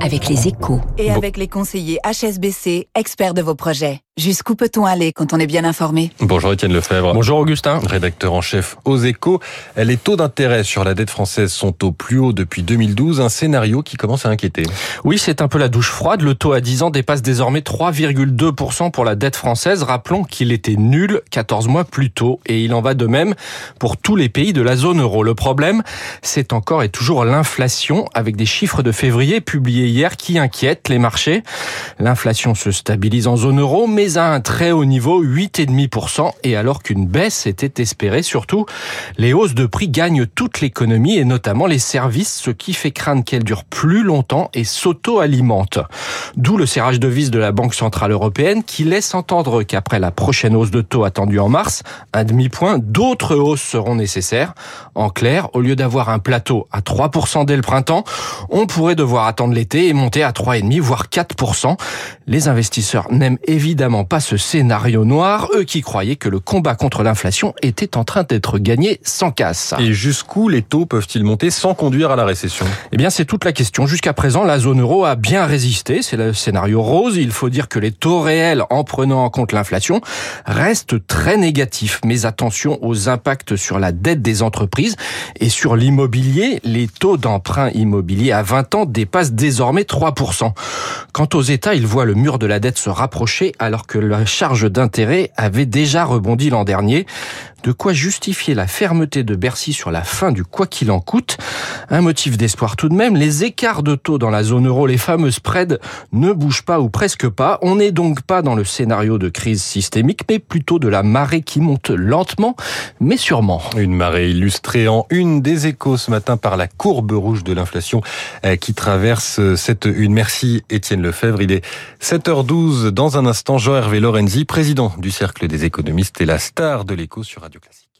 Avec les échos. Et avec les conseillers HSBC, experts de vos projets. Jusqu'où peut-on aller quand on est bien informé? Bonjour Étienne Lefebvre. Bonjour Augustin. Rédacteur en chef aux échos. Les taux d'intérêt sur la dette française sont au plus haut depuis 2012, un scénario qui commence à inquiéter. Oui, c'est un peu la douche froide. Le taux à 10 ans dépasse désormais 3,2% pour la dette française. Rappelons qu'il était nul 14 mois plus tôt. Et il en va de même pour tous les pays de la zone euro. Le problème, c'est encore et toujours l'inflation avec des chiffres de février publiés hier qui inquiètent les marchés. L'inflation se stabilise en zone euro, mais à un très haut niveau, 8,5%, et alors qu'une baisse était espérée, surtout, les hausses de prix gagnent toute l'économie et notamment les services, ce qui fait craindre qu'elles durent plus longtemps et s'auto-alimentent. D'où le serrage de vis de la Banque Centrale Européenne qui laisse entendre qu'après la prochaine hausse de taux attendue en mars, un demi-point, d'autres hausses seront nécessaires. En clair, au lieu d'avoir un plateau à 3% dès le printemps, on pourrait devoir attendre l'été et monter à 3,5 voire 4%. Les investisseurs n'aiment évidemment pas ce scénario noir, eux qui croyaient que le combat contre l'inflation était en train d'être gagné sans casse. Et jusqu'où les taux peuvent-ils monter sans conduire à la récession? Eh bien, c'est toute la question. Jusqu'à présent, la zone euro a bien résisté. C'est le scénario rose. Il faut dire que les taux réels, en prenant en compte l'inflation, restent très négatifs. Mais attention aux impacts sur la dette des entreprises et sur l'immobilier. Les taux d'emprunt immobilier à 20 ans dépassent désormais 3%. Quant aux États, ils voient le mur de la dette se rapprocher alors que la charge d'intérêt avait déjà rebondi l'an dernier. De quoi justifier la fermeté de Bercy sur la fin du quoi qu'il en coûte? Un motif d'espoir tout de même, les écarts de taux dans la zone euro, les fameux spreads, ne bougent pas ou presque pas. On n'est donc pas dans le scénario de crise systémique, mais plutôt de la marée qui monte lentement, mais sûrement. Une marée illustrée en une des échos ce matin par la courbe rouge de l'inflation euh, qui traverse cette une. Merci Étienne Lefebvre. Il est 7h12. Dans un instant, Jean-Hervé Lorenzi, président du Cercle des économistes et la star de l'écho sur Radio Classique.